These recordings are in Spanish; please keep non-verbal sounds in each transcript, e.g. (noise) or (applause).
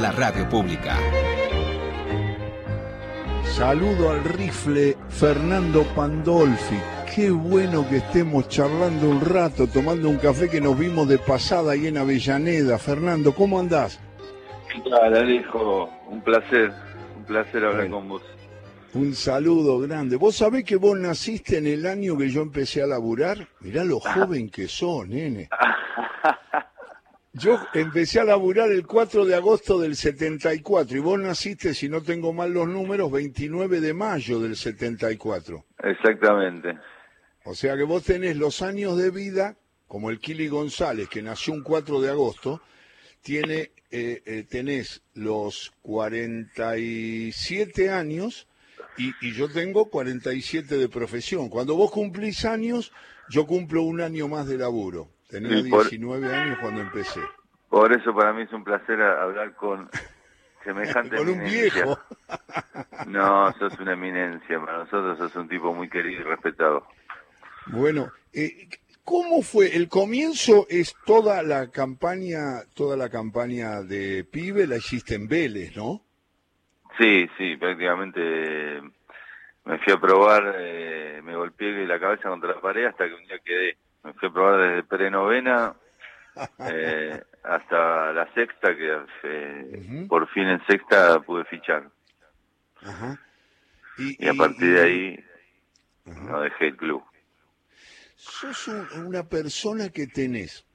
por la radio pública. Saludo al rifle Fernando Pandolfi. Qué bueno que estemos charlando un rato, tomando un café que nos vimos de pasada ahí en Avellaneda. Fernando, ¿cómo andás? ¿Qué tal, Alejo? Un placer, un placer hablar Bueno. con vos. Un saludo grande. ¿Vos sabés que vos naciste en el año que yo empecé a laburar? Mirá lo joven que sos, nene. (laughs) Yo empecé a laburar el 4 de agosto del 74 y vos naciste, si no tengo mal los números, 29 de mayo del 74. Exactamente. O sea que vos tenés los años de vida, como el Kili González, que nació un 4 de agosto, tiene, eh, eh, tenés los 47 años y, y yo tengo 47 de profesión. Cuando vos cumplís años, yo cumplo un año más de laburo. Tenía por- 19 años cuando empecé. Por eso para mí es un placer hablar con semejante Con un eminencia. viejo. No, sos una eminencia. Para nosotros sos un tipo muy querido y respetado. Bueno, eh, ¿cómo fue? El comienzo es toda la campaña, toda la campaña de pibe la hiciste en Vélez, ¿no? Sí, sí, prácticamente me fui a probar, eh, me golpeé la cabeza contra la pared hasta que un día quedé. Me fui a probar desde prenovena eh, hasta la sexta, que eh, por fin en sexta pude fichar. Ajá. Y a partir de ahí no dejé el club. Sos un- una persona que tenés,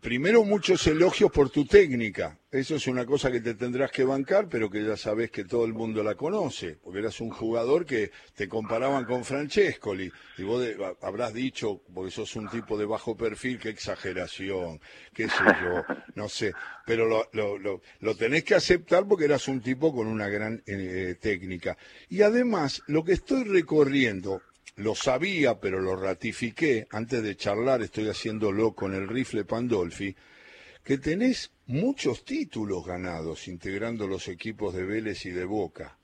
primero muchos elogios por tu técnica. Eso es una cosa que te tendrás que bancar, pero que ya sabés que todo el mundo la conoce, porque eras un jugador que te comparaban con Francescoli. Y vos habrás dicho, porque sos un tipo de bajo perfil, qué exageración, qué sé yo, no sé. Pero lo, lo, lo, lo tenés que aceptar porque eras un tipo con una gran eh, técnica. Y además, lo que estoy recorriendo, lo sabía, pero lo ratifiqué, antes de charlar estoy haciéndolo con el rifle Pandolfi, que tenés muchos títulos ganados integrando los equipos de Vélez y de Boca.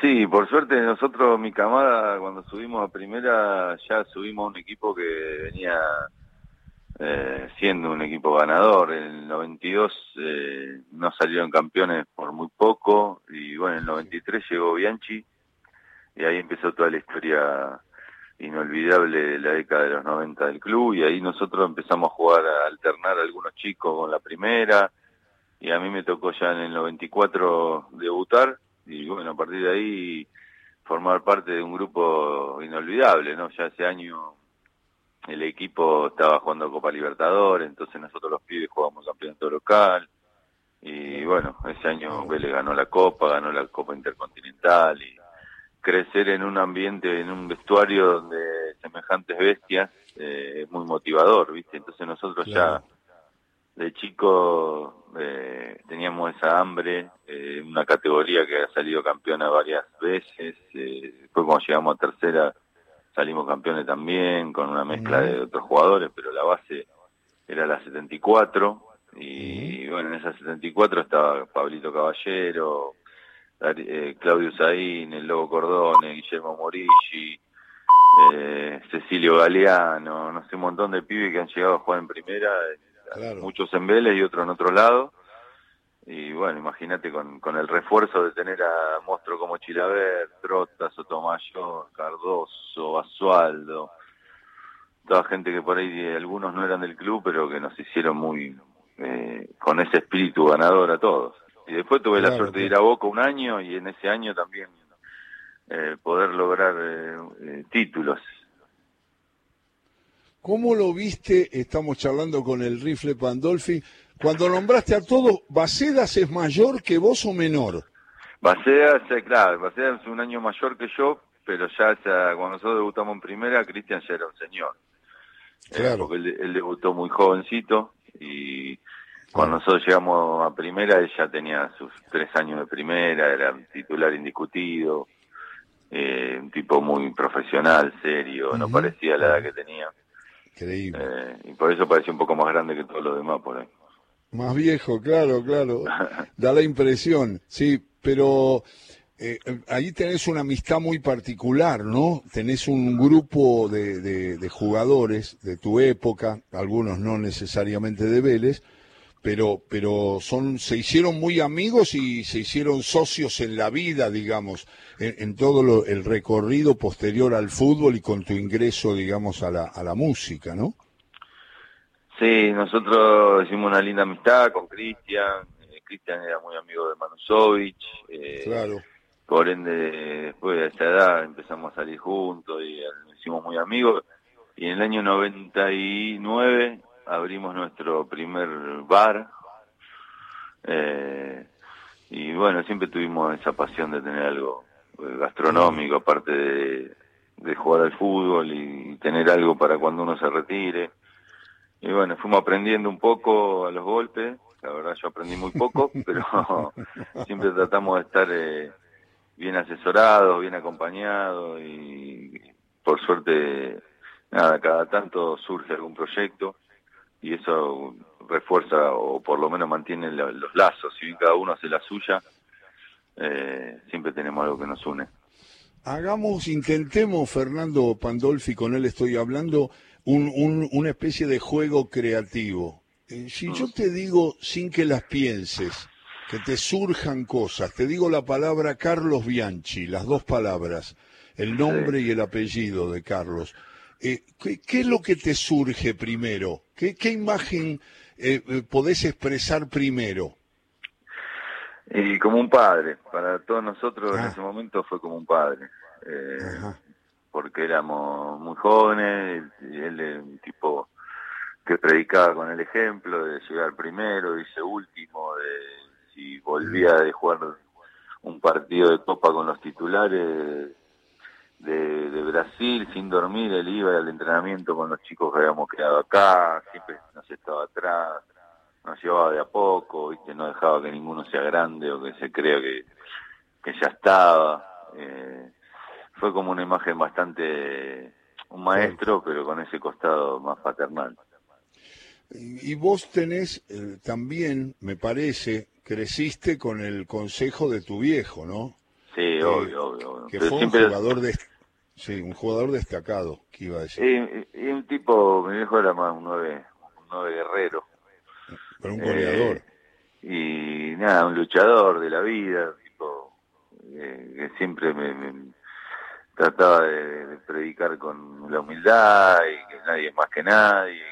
Sí, por suerte nosotros, mi camada, cuando subimos a primera, ya subimos a un equipo que venía eh, siendo un equipo ganador. En el 92 eh, no salieron campeones por muy poco y bueno, en el 93 llegó Bianchi y ahí empezó toda la historia inolvidable de la década de los 90 del club y ahí nosotros empezamos a jugar a alternar algunos chicos con la primera y a mí me tocó ya en el 94 debutar y bueno, a partir de ahí formar parte de un grupo inolvidable, ¿no? Ya ese año el equipo estaba jugando Copa Libertadores, entonces nosotros los pibes jugamos campeonato local y bueno, ese año Vélez ganó la Copa, ganó la Copa Intercontinental y crecer en un ambiente, en un vestuario donde semejantes bestias eh, es muy motivador, ¿viste? Entonces nosotros Claro. ya de chico eh, teníamos esa hambre, eh, una categoría que ha salido campeona varias veces, eh, después cuando llegamos a tercera salimos campeones también, con una mezcla de otros jugadores, pero la base era la 74, y bueno, en esa 74 estaba Pablito Caballero, eh, Claudio Saín, el Lobo Cordone, Guillermo Morigi, eh, Cecilio Galeano, no sé, un montón de pibes que han llegado a jugar en primera, eh, Claro. muchos en Vélez y otros en otro lado. Y bueno, imagínate con, con el refuerzo de tener a monstruos como Chilaver, Trota, Sotomayor, Cardoso, Basualdo, toda gente que por ahí algunos no eran del club, pero que nos hicieron muy eh, con ese espíritu ganador a todos. Y después tuve la Claro, suerte de ir a Boca un año y en ese año también eh, poder lograr eh, eh, títulos. ¿Cómo lo viste? Estamos charlando con el rifle Pandolfi. Cuando nombraste a todos, ¿Bacedas es mayor que vos o menor? Bacedas, eh, claro, Bacedas es un año mayor que yo, pero ya, ya cuando nosotros debutamos en primera, Cristian ya era un señor. Eh, Claro. porque él, él debutó muy jovencito y cuando nosotros llegamos a primera, él ya tenía sus tres años de primera, era un titular indiscutido, eh, un tipo muy profesional, serio, no parecía la edad que tenía. Increíble. Eh, y por eso parecía un poco más grande que todos los demás por ahí. Más viejo, claro, claro. (laughs) Da la impresión, sí, pero eh, ahí tenés una amistad muy particular, ¿no? Tenés un grupo de, de- de jugadores de tu época, algunos no necesariamente de Vélez, pero, pero son, se hicieron muy amigos y se hicieron socios en la vida, digamos, en, todo lo, el recorrido posterior al fútbol y con tu ingreso, digamos, a la, a la música, ¿no? Sí, nosotros hicimos una linda amistad con Cristian. Eh, Cristian era muy amigo de Manusovich. Eh, claro. Por ende, después de esa edad empezamos a salir juntos y nos hicimos muy amigos. Y en el año 99 abrimos nuestro primer bar. Eh, y bueno, siempre tuvimos esa pasión de tener algo eh, gastronómico, aparte de, de jugar al fútbol y tener algo para cuando uno se retire. Y bueno, fuimos aprendiendo un poco a los golpes. La verdad yo aprendí muy poco, (laughs) pero (laughs) siempre tratamos de estar eh, bien asesorados, bien acompañados y por suerte, nada, cada tanto surge algún proyecto y eso refuerza o por lo menos mantiene los lazos. Si bien cada uno hace la suya, eh, siempre tenemos algo que nos une. Hagamos, intentemos, Fernando Pandolfi, con él estoy hablando, un, una especie de juego creativo. Eh, si yo te digo sin que las pienses, que te surjan cosas, te digo la palabra Carlos Bianchi, las dos palabras, el nombre y el apellido de Carlos. Eh, ¿qué, es lo que te surge primero? ¿Qué, qué imagen eh, eh podés expresar primero? Y como un padre, para todos nosotros en ah. ese momento fue como un padre. Eh, porque éramos muy jóvenes, y él es un tipo que predicaba con el ejemplo de llegar primero, dice último, de si volvía de jugar un partido de copa con los titulares de, de Brasil sin dormir, él iba al entrenamiento con los chicos que habíamos quedado acá, siempre nos estaba atrás, nos llevaba de a poco, viste, no dejaba que ninguno sea grande o que se crea que, que ya estaba. Eh, fue como una imagen bastante un maestro, pero con ese costado más paternal. Y vos tenés eh, también, me parece, creciste con el consejo de tu viejo, ¿no? Sí, eh, obvio, obvio. Que fue un jugador de, sí, un jugador destacado, que iba a decir. Y, un tipo, mi viejo era más un nueve, un nueve guerrero. Pero un goleador. Eh, y nada, un luchador de la vida, tipo que siempre me trataba de, predicar con la humildad y que nadie más que nadie,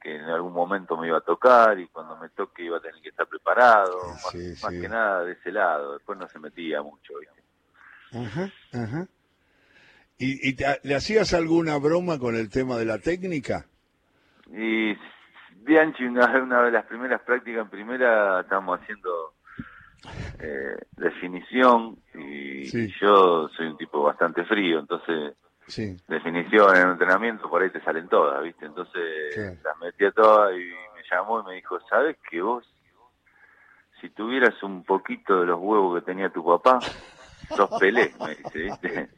que en algún momento me iba a tocar y cuando me toque iba a tener que estar preparado, más, que nada de ese lado, después no se metía mucho. Ajá, ajá. ¿Y, y le hacías alguna broma con el tema de la técnica? Y Bianchi, una, una de las primeras prácticas en primera, estábamos haciendo eh, definición y yo soy un tipo bastante frío, entonces definición en entrenamiento por ahí te salen todas, ¿viste? Entonces las metí a todas y me llamó y me dijo, ¿sabes que vos, si tuvieras un poquito de los huevos que tenía tu papá, sos Pelé, me dice, ¿viste?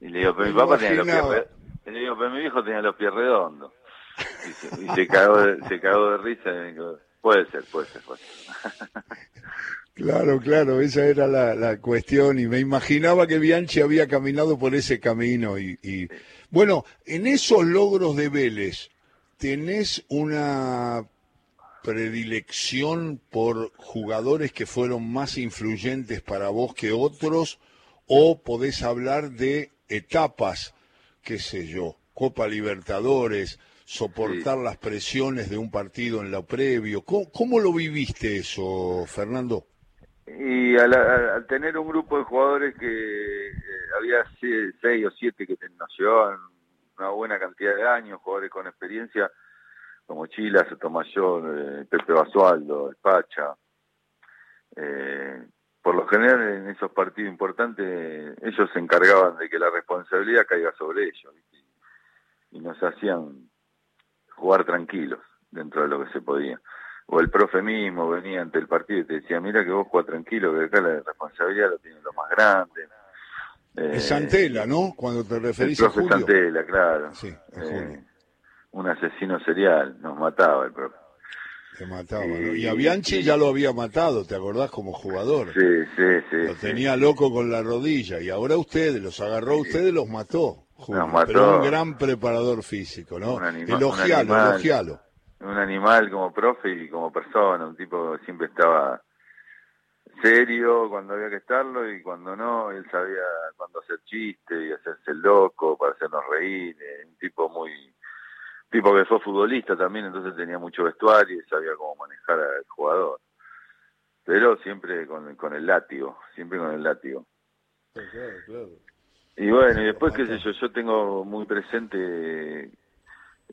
Y le digo, pero mi papá tenía los pies le digo, pero mi viejo tenía los pies redondos. Y se, cagó, de, se cagó de risa y dijo, puede ser, puede ser, puede ser. (laughs) Claro, claro, esa era la, cuestión y me imaginaba que Bianchi había caminado por ese camino y, y, bueno, en esos logros de Vélez, ¿tenés una predilección por jugadores que fueron más influyentes para vos que otros o podés hablar de etapas, qué sé yo, Copa Libertadores, soportar las presiones de un partido en lo previo. ¿Cómo, lo viviste eso, Fernando? Y al, tener un grupo de jugadores que eh, había seis, o siete que nos llevaban una buena cantidad de años, jugadores con experiencia, como Chila, Sotomayor, eh, Pepe Basualdo, Espacha. Eh, por lo general en esos partidos importantes ellos se encargaban de que la responsabilidad caiga sobre ellos y nos hacían jugar tranquilos dentro de lo que se podía o el profe mismo venía ante el partido y te decía, mira que vos juegas tranquilo, que acá la responsabilidad lo tienen los más grandes. es Santela, ¿no? Cuando te referís el profe a Santela, claro. Sí, eh, un asesino serial, nos mataba el profe. Te mataba, y, a Bianchi ya lo había matado, ¿te acordás? Como jugador. Sí, sí, sí. Lo tenía loco con la rodilla, y ahora ustedes, los agarró ustedes, los mató. Nos mató. Pero un gran preparador físico, ¿no? elogialo, elogialo. un animal como profe y como persona, un tipo que siempre estaba serio cuando había que estarlo y cuando no, él sabía cuándo hacer chiste y hacerse loco para hacernos reír, eh, un tipo muy tipo que fue futbolista también, entonces tenía mucho vestuario y sabía cómo manejar al jugador. Pero siempre con, con el látigo, siempre con el látigo. Y bueno, y después, qué sé yo, yo tengo muy presente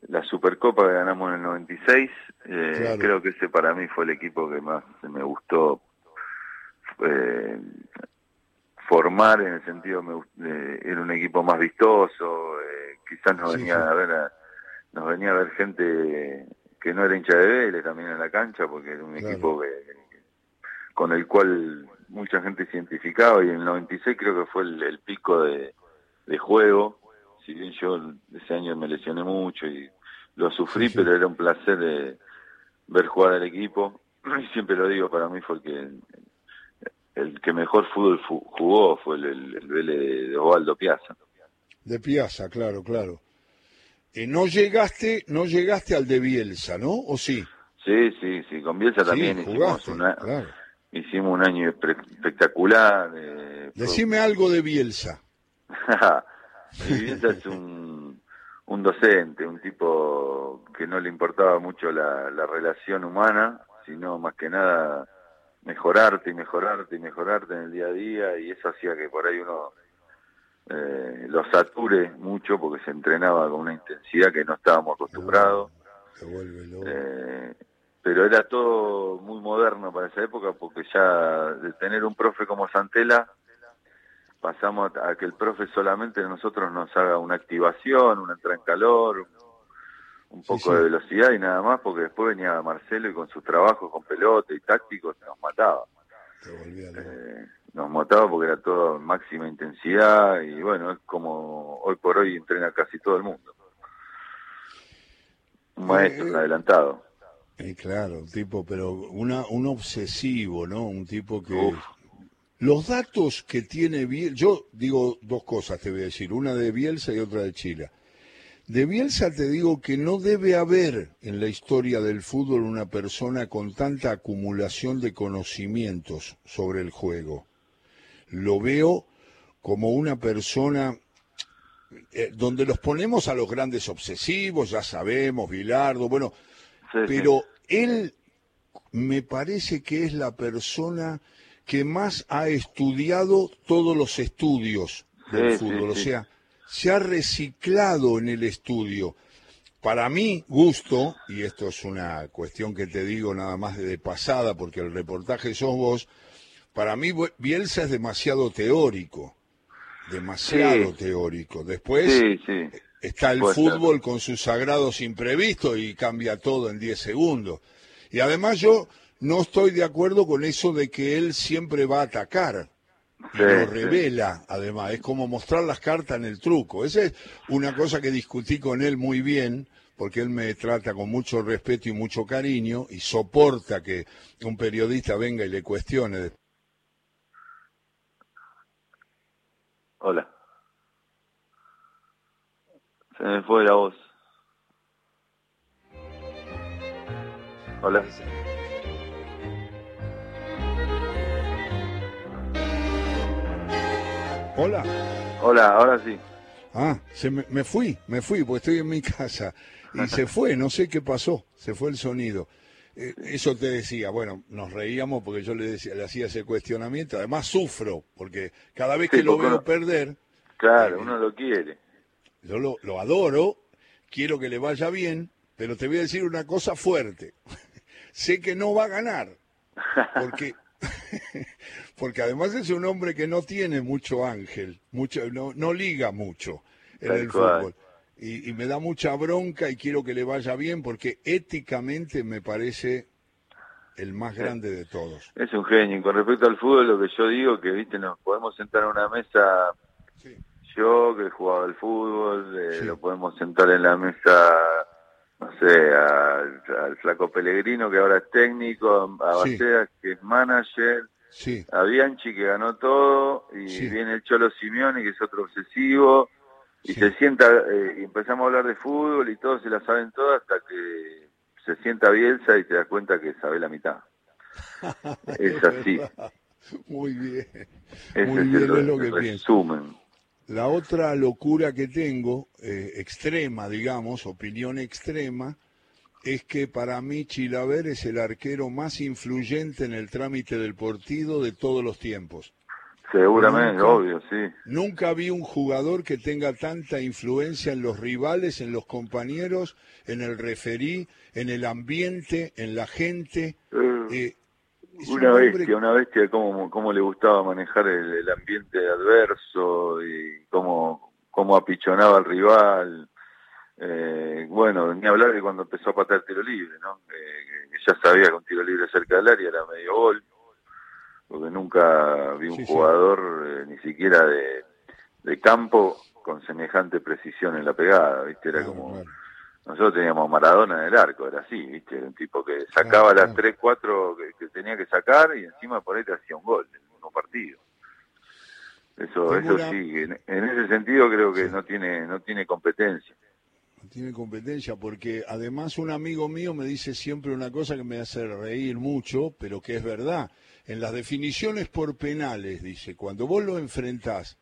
la Supercopa que ganamos en el 96. Eh, Creo que ese para mí fue el equipo que más me gustó eh, formar, en el sentido, me, era un equipo más vistoso. Eh, quizás nos venía a ver nos venía a ver gente que no era hincha de Vélez también en la cancha, porque era un equipo con el cual mucha gente se identificaba y en el 96 creo que fue el, pico de, juego, si bien yo ese año me lesioné mucho y lo sufrí, pero era un placer de ver jugar al equipo (clears throat) y siempre lo digo, para mí fue el que el que mejor fútbol jugó fue el, el, Vélez de Osvaldo Piazza. De Piazza, claro, claro. Eh, no llegaste, no llegaste al de Bielsa, ¿no? ¿O sí? Sí, sí, sí. Con Bielsa también hicimos una, claro hicimos un año espectacular. Eh, Decime algo de Bielsa. (laughs) Bielsa es un, un docente, un tipo que no le importaba mucho la, la relación humana, sino más que nada mejorarte y mejorarte y mejorarte en el día a día y eso hacía que por ahí uno eh, lo sature mucho porque se entrenaba con una intensidad que no estábamos acostumbrados. Eh, pero era todo muy moderno para esa época porque ya de tener un profe como Santela pasamos a que el profe solamente nosotros nos haga una activación, una entrada en calor, un poco de velocidad y nada más, porque después venía Marcelo y con sus trabajos con pelota y tácticos nos mataba. Eh, nos mataba porque era todo máxima intensidad y bueno, es como hoy por hoy entrena casi todo el mundo. Un maestro, un adelantado. Eh, claro, un tipo, pero una, un obsesivo, ¿no? Un tipo que... Los datos que tiene Bielsa, yo digo dos cosas, te voy a decir, una de Bielsa y otra de Chile. De Bielsa te digo que no debe haber en la historia del fútbol una persona con tanta acumulación de conocimientos sobre el juego. Lo veo como una persona eh, donde los ponemos a los grandes obsesivos, ya sabemos, Bilardo, bueno, pero él me parece que es la persona que más ha estudiado todos los estudios del fútbol, o sea, se ha reciclado en el estudio. Para mí, gusto, y esto es una cuestión que te digo nada más de pasada, porque el reportaje sos vos, para mí Bielsa es demasiado teórico, demasiado teórico. Después, está el fútbol con sus sagrados imprevistos y cambia todo en 10 segundos. Y además yo no estoy de acuerdo con eso de que él siempre va a atacar. Lo revela, además, es como mostrar las cartas en el truco. Esa es una cosa que discutí con él muy bien, porque él me trata con mucho respeto y mucho cariño y soporta que un periodista venga y le cuestione. Hola. Se me fue la voz. Hola. Hola. Hola, ahora sí. Ah, se me, me, fui, me fui, porque estoy en mi casa. Y se (laughs) fue, no sé qué pasó, se fue el sonido. Eh, eso te decía, bueno, nos reíamos porque yo le, decía, le hacía ese cuestionamiento. Además sufro, porque cada vez que lo veo perder... Claro, eh, uno lo quiere. Yo lo, lo adoro, quiero que le vaya bien, pero te voy a decir una cosa fuerte. (laughs) sé que no va a ganar, porque, (laughs) porque además es un hombre que no tiene mucho ángel, mucho, no, no liga mucho en el fútbol. Y, y, me da mucha bronca y quiero que le vaya bien porque éticamente me parece el más grande de todos. Es un genio. Y con respecto al fútbol, lo que yo digo que, viste, nos podemos sentar en una mesa yo que he jugado al fútbol, eh, lo podemos sentar en la mesa, no sé, al, Flaco Pellegrino que ahora es técnico, a Baceas que es manager, a Bianchi que ganó todo, y viene el Cholo Simeone que es otro obsesivo, y se sienta, eh, y empezamos a hablar de fútbol y todos se la saben todas hasta que se sienta Bielsa y te das cuenta que sabe la mitad. (laughs) es así. Muy bien. Muy bien, es, lo que resumen. La otra locura que tengo, eh, extrema, digamos, opinión extrema, es que para mí Chilaver es el arquero más influyente en el trámite del partido de todos los tiempos. Seguramente, obvio, sí. Nunca vi un jugador que tenga tanta influencia en los rivales, en los compañeros, en el referí, en el ambiente, en la gente. Eh, eh, una bestia, una bestia, cómo, cómo le gustaba manejar el, ambiente adverso y cómo, cómo apichonaba al rival. Eh, bueno, ni hablar de cuando empezó a patear tiro libre, ¿no? Eh, que ya sabía que un tiro libre cerca del área era medio gol, porque nunca vi un jugador eh, ni siquiera de, de, campo con semejante precisión en la pegada, ¿viste? Era como... Nosotros teníamos Maradona en el arco, era así, ¿viste? Era un tipo que sacaba las 3, 4 que, tenía que sacar y encima por ahí te hacía un gol en mismo partido. Eso, eso sí, en, ese sentido creo que no tiene no tiene competencia. Tiene competencia porque además un amigo mío me dice siempre una cosa que me hace reír mucho, pero que es verdad. En las definiciones por penales, dice, cuando vos lo enfrentás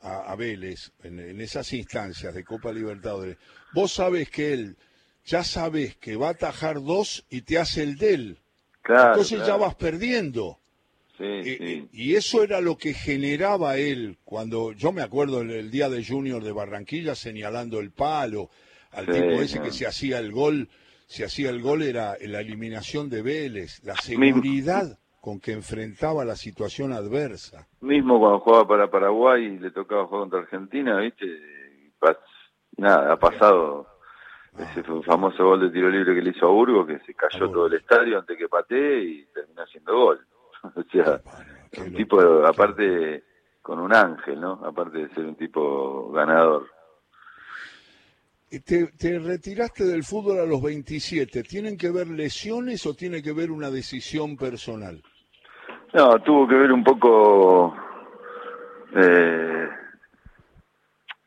a, Vélez en, esas instancias de Copa Libertadores, vos sabes que él, ya sabes que va a atajar dos y te hace el del. Entonces ya vas perdiendo. Y eso era lo que generaba él cuando yo me acuerdo el, día de Junior de Barranquilla señalando el palo al tipo ese que se hacía el gol, se hacía el gol era la eliminación de Vélez, la seguridad con que enfrentaba la situación adversa. Mismo cuando jugaba para Paraguay y le tocaba jugar contra Argentina, ¿viste? Nada, ha pasado ah. ese famoso gol de tiro libre que le hizo a Burgos, que se cayó todo el estadio antes que patee y terminó haciendo gol. (laughs) o sea, un tipo, aparte, con un ángel, ¿no? Aparte de ser un tipo ganador. Te, te, retiraste del fútbol a los 27. ¿Tienen que ver lesiones o tiene que ver una decisión personal? No, tuvo que ver un poco eh,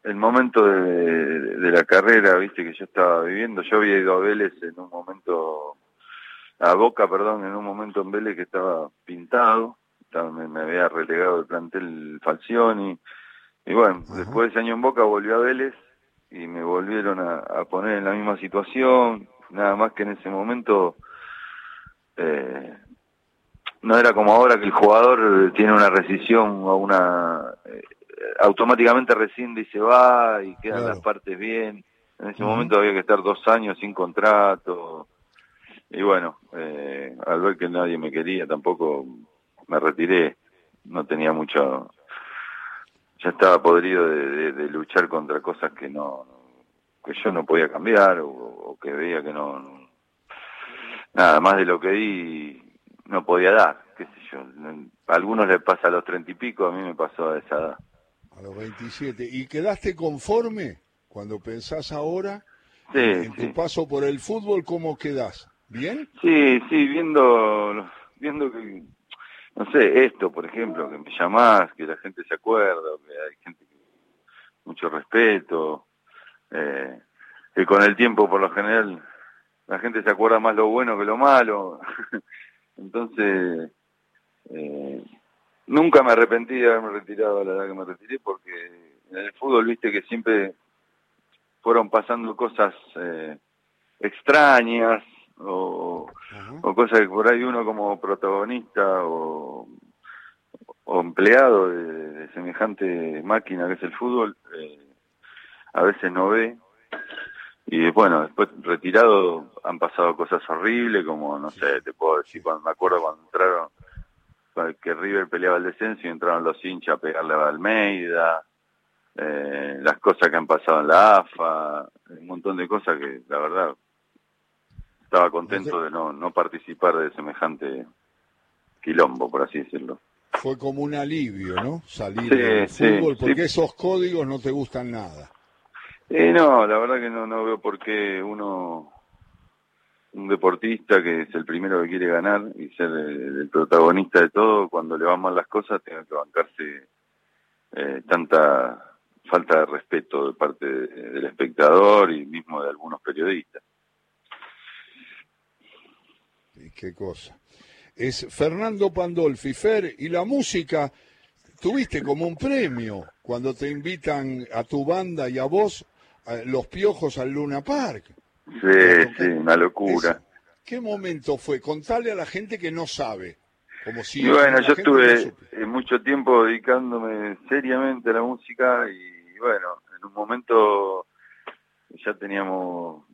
el momento de, la carrera, viste, que yo estaba viviendo. Yo había ido a Vélez en un momento, a Boca, perdón, en un momento en Vélez que estaba pintado, me, había relegado el plantel Falcioni. Y bueno, después de ese año en Boca volvió a Vélez y me volvieron a, a poner en la misma situación. Nada más que en ese momento eh, no era como ahora que el jugador tiene una rescisión o una eh, automáticamente rescinde y se va y quedan las partes bien. En ese momento había que estar dos años sin contrato. Y bueno, eh, al ver que nadie me quería, tampoco me retiré. No tenía mucho. Ya estaba podrido de, luchar contra cosas que no que yo no podía cambiar o, o que veía que no. Nada más de lo que di no podía dar, qué sé yo. A algunos les pasa a los treinta y pico, a mí me pasó a esa edad. A los 27. ¿Y quedaste conforme cuando pensás ahora sí, en tu paso por el fútbol? ¿Cómo quedás? ¿Bien? Sí, sí, viendo, viendo que, no sé, esto, por ejemplo, que me llamás, que la gente se acuerda, que hay gente que mucho respeto, eh, que con el tiempo, por lo general, la gente se acuerda más lo bueno que lo malo. (laughs) Entonces, eh, nunca me arrepentí de haberme retirado a la edad que me retiré porque en el fútbol viste que siempre fueron pasando cosas eh, extrañas o, cosas que por ahí uno como protagonista o, empleado de, semejante máquina que es el fútbol eh, a veces no ve. Y bueno, después retirado han pasado cosas horribles, como no sé, te puedo decir, cuando me acuerdo cuando entraron, que River peleaba el descenso y entraron los hinchas a pegarle a Almeida, eh, las cosas que han pasado en la AFA, un montón de cosas que la verdad estaba contento de no, no participar de semejante quilombo, por así decirlo. Fue como un alivio, ¿no? Salir del fútbol, porque esos códigos no te gustan nada. Eh, no, la verdad que no, no veo por qué uno, un deportista que es el primero que quiere ganar y ser el, protagonista de todo, cuando le van mal las cosas, tenga que bancarse eh, tanta falta de respeto de parte del espectador y mismo de algunos periodistas. Y qué cosa. Es Fernando Pandolfi, Fer, y la música, tuviste como un premio cuando te invitan a tu banda y a vos, a los piojos al Luna Park. Sí, sí, una locura. ¿Qué momento fue? Contale a la gente que no sabe. Como si Y bueno, yo estuve no eh, mucho tiempo dedicándome seriamente a la música y bueno, en un momento ya teníamos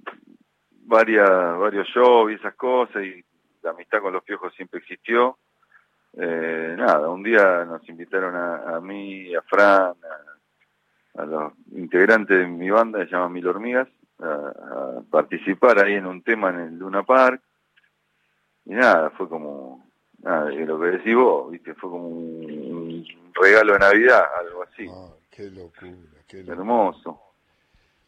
varias, varios shows y esas cosas y la amistad con los piojos siempre existió. Eh, nada, un día nos invitaron a, a mí, a Fran, a, a los integrantes de mi banda, que se llama Mil Hormigas, a, a participar ahí en un tema en el Luna Park. Y nada, fue como, nada, lo que decís vos, viste, fue como un, un regalo de Navidad, algo así, Ah, qué locura, qué locura. hermoso.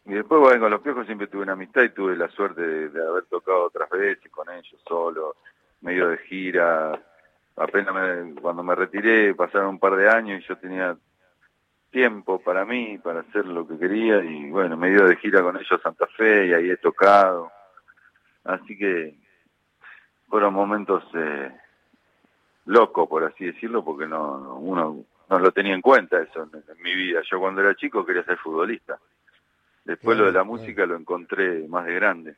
Y después, bueno, con los piojos siempre tuve una amistad y tuve la suerte de, haber tocado otras veces con ellos solo, medio de gira. Apenas me- cuando me retiré pasaron un par de años y yo tenía tiempo para mí, para hacer lo que quería y bueno, me dio de gira con ellos a Santa Fe y ahí he tocado. Así que fueron momentos eh, locos, por así decirlo, porque no, no- uno no lo tenía en cuenta eso en mi vida. Yo cuando era chico quería ser futbolista. Después Claro, lo de la claro. música lo encontré más de grande.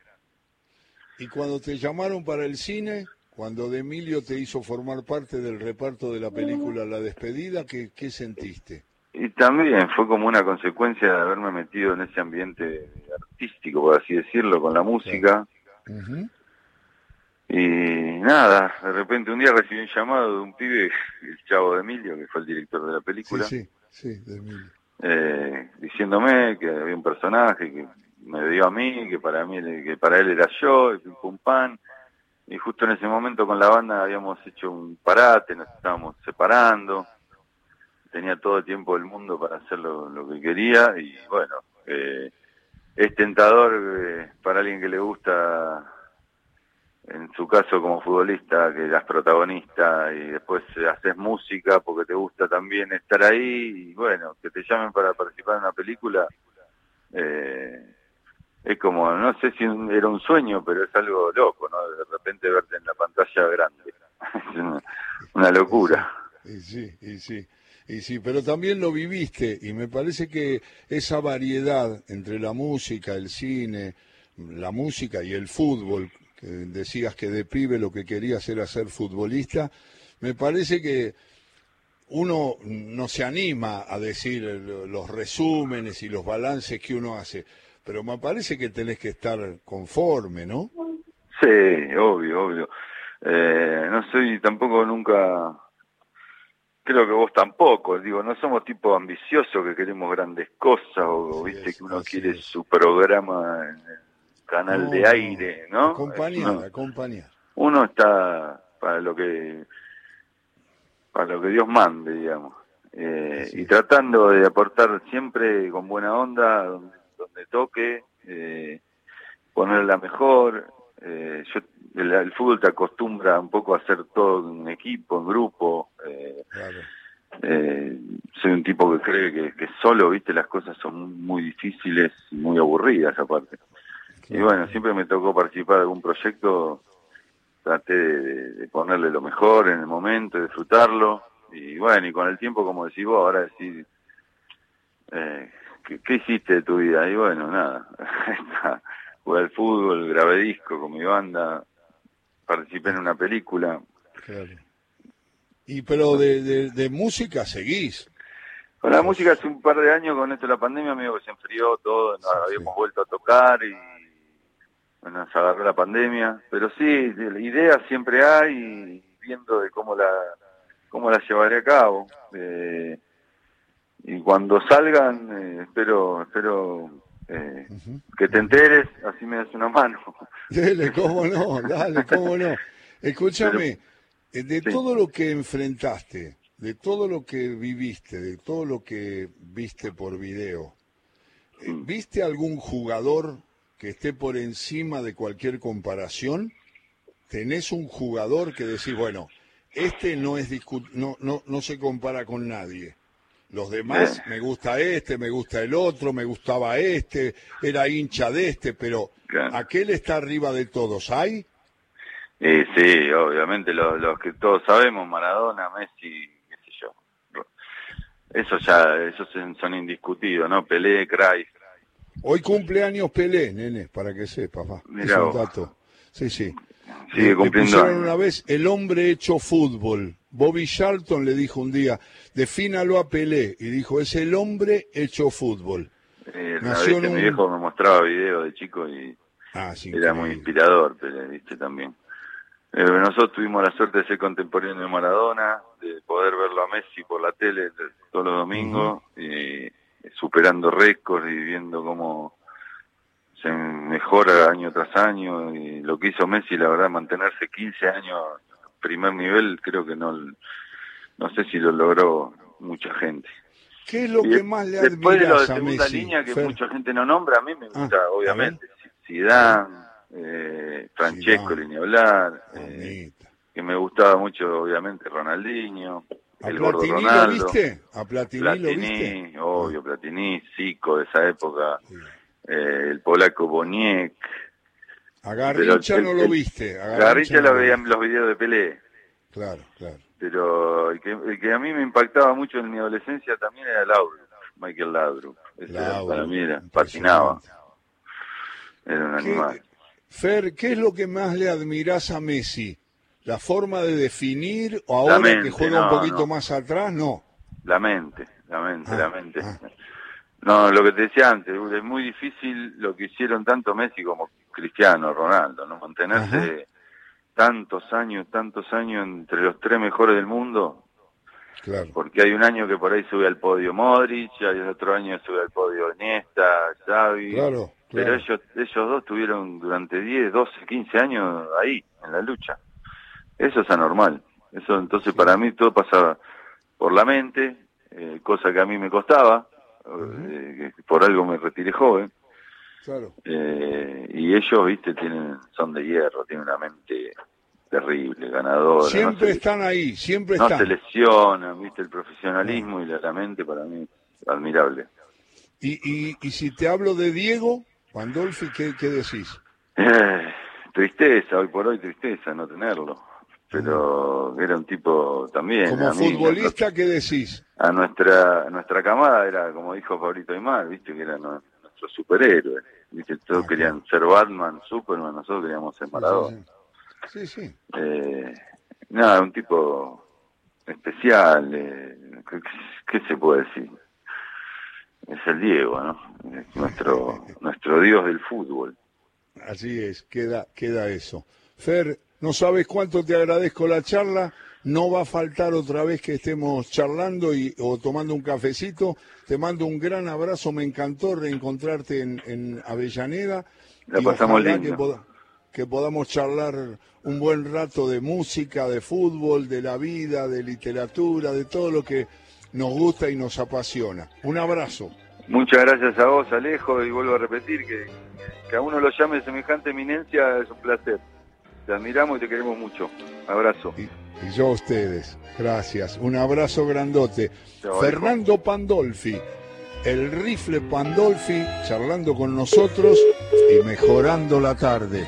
Y cuando te llamaron para el cine, cuando de Emilio te hizo formar parte del reparto de la película La Despedida, ¿qué, qué sentiste? Y también fue como una consecuencia de haberme metido en ese ambiente artístico, por así decirlo, con la música. Y nada, de repente un día recibí un llamado de un pibe, el chavo de Emilio, que fue el director de la Sí, película, sí, sí, de Emilio. Eh, diciéndome que había un personaje que me dio a mí, que para mí, que para él era yo, y pim pum pan. Y justo en ese momento con la banda habíamos hecho un parate, nos estábamos separando. Tenía todo el tiempo del mundo para hacer lo, lo que quería y bueno, eh, es tentador eh, para alguien que le gusta, en su caso como futbolista, que eras protagonista y después haces música porque te gusta también estar ahí y bueno, que te llamen para participar en una película, eh, es como, no sé si un- era un sueño, pero es algo loco, ¿no? De repente verte en la pantalla grande. (laughs) es una, una locura. Y sí, y sí, y sí, pero también lo viviste y me parece que esa variedad entre la música, el cine, la música y el fútbol, que decías que de pibe lo que querías era ser futbolista, me parece que uno no se anima a decir los resúmenes y los balances que uno hace, pero me parece que tenés que estar conforme, ¿no? Sí, obvio, obvio. Eh, no soy tampoco nunca, creo que vos tampoco, digo, no somos tipo ambiciosos que queremos grandes cosas o Así viste es, que uno quiere es. su programa en el canal No, de aire, ¿no? Acompañar, Uno- acompañar. uno está para lo que para lo que Dios mande, digamos. Eh, y tratando de aportar siempre con buena onda donde, donde toque, eh, ponerla mejor. Eh, yo, el, el fútbol te acostumbra un poco a hacer todo en equipo, en grupo. Eh, Claro. eh, soy un tipo que cree que, que solo, viste, las cosas son muy, muy difíciles y muy aburridas aparte. Y bueno, siempre me tocó participar de algún proyecto, traté de, de ponerle lo mejor en el momento, disfrutarlo, y bueno, y con el tiempo, como decís vos, ahora decir, eh, ¿qué, qué hiciste de tu vida? Y bueno, nada, (laughs) jugué al fútbol, grabé disco con mi banda, participé en una película. Claro. Y pero de, de, de música seguís. Con la música hace un par de años, con esto de la pandemia, medio que se enfrió todo, no, Sí, habíamos sí. vuelto a tocar y nos agarró la pandemia, pero sí, de- la idea siempre hay y viendo de cómo la cómo la llevaré a cabo. Eh, y cuando salgan, eh, espero espero eh, que te enteres, así me das una mano. (laughs) Dele, cómo no, dale, cómo no. Escúchame, de Sí. todo lo que enfrentaste, de todo lo que viviste, de todo lo que viste por video, Mm. ¿viste algún jugador que esté por encima de cualquier comparación? ¿Tenés un jugador que decís, bueno, este no es discu- no, no, no se compara con nadie? Los demás, me gusta este, me gusta el otro, me gustaba este, era hincha de este, pero aquel está arriba de todos. ¿Hay? Eh, sí, obviamente, los, que todos sabemos, Maradona, Messi, qué sé yo. Eso ya, esos son indiscutidos, ¿no? Pelé, Cruyff. Hoy cumple años Pelé, nene, para que sepas, va. Es un dato. Sí, sí. Sigue cumpliendo años. una vez el hombre hecho fútbol. Bobby Charlton le dijo un día, defínalo a Pelé, y dijo, es el hombre hecho fútbol. Eh, Nació mi viejo me mostraba videos de chico y ah, era muy inspirador, Pelé, viste, también. Eh, nosotros tuvimos la suerte de ser contemporáneo de Maradona, de poder verlo a Messi por la tele todos los domingos, y superando récords y viendo cómo se mejora año tras año. Y lo que hizo Messi, la verdad, mantenerse 15 años primer nivel, creo que no, no sé si lo logró mucha gente. ¿Qué es lo que más le Después de lo de segunda línea, que mucha gente no nombra, a mí me ah, gusta, obviamente, Zidane, eh, Francesco, ni hablar, eh, que me gustaba mucho, obviamente, Ronaldinho, el gordo Ronaldo. Lo viste? ¿A Platini, lo viste? obvio, Platini, Zico de esa época, eh, el polaco Boniek. A Garrincha no lo viste. A Garrincha, lo veía en los videos de Pelé. Claro, claro. Pero el que, el que a mí me impactaba mucho en mi adolescencia también era Laudrup, Michael Laudrup. para mí era, patinaba. Era un animal. Fer, ¿qué es lo que más le admirás a Messi? ¿La forma de definir o ahora que juega un poquito más atrás? No. La mente, la mente, la ah, mente. Ah. No, lo que te decía antes, es muy difícil lo que hicieron tanto Messi como Cristiano Ronaldo, ¿no? Mantenerse tantos años, tantos años entre los tres mejores del mundo. Claro. Porque hay un año que por ahí sube al podio Modric, hay otro año que sube al podio Iniesta, Xavi. Claro. Pero ellos, ellos dos tuvieron durante 10, 12, 15 años ahí, en la lucha. Eso es anormal. Eso entonces para mí todo pasaba por la mente, eh, cosa que a mí me costaba, eh, por algo me retiré joven. Claro. Eh, y ellos, viste, tienen son de hierro, tienen una mente terrible, ganadora. Siempre están ahí, siempre están. No se lesionan, viste, el profesionalismo y la mente para mí admirable. Y, y, y si te hablo de Diego, Pandolfi, ¿qué, qué decís? Tristeza, hoy por hoy tristeza no tenerlo. Pero era un tipo también. Como futbolista, ¿qué decís? A nuestra nuestra camada era, como dijo Favorito Aymar, viste, que eran nuestros superhéroes. Viste, todos querían ser Batman, Superman, nosotros queríamos ser Maradona. Sí, sí. Eh, nada, un tipo especial. Eh, ¿qué, se puede decir? Es el Diego, ¿no? nuestro, (laughs) nuestro dios del fútbol. Así es, queda, queda eso. Fer, no sabes cuánto te agradezco la charla. No va a faltar otra vez que estemos charlando y, o tomando un cafecito. Te mando un gran abrazo. Me encantó reencontrarte en, Avellaneda. La pasamos lindo. Que, que podamos charlar un buen rato de música, de fútbol, de la vida, de literatura, de todo lo que nos gusta y nos apasiona. Un abrazo. Muchas gracias a vos, Alejo, y vuelvo a repetir que, que a uno lo llame semejante eminencia es un placer. Te admiramos y te queremos mucho. Abrazo. Y, yo a ustedes. Gracias. Un abrazo grandote. Fernando Pandolfi, el rifle Pandolfi, charlando con nosotros y mejorando la tarde.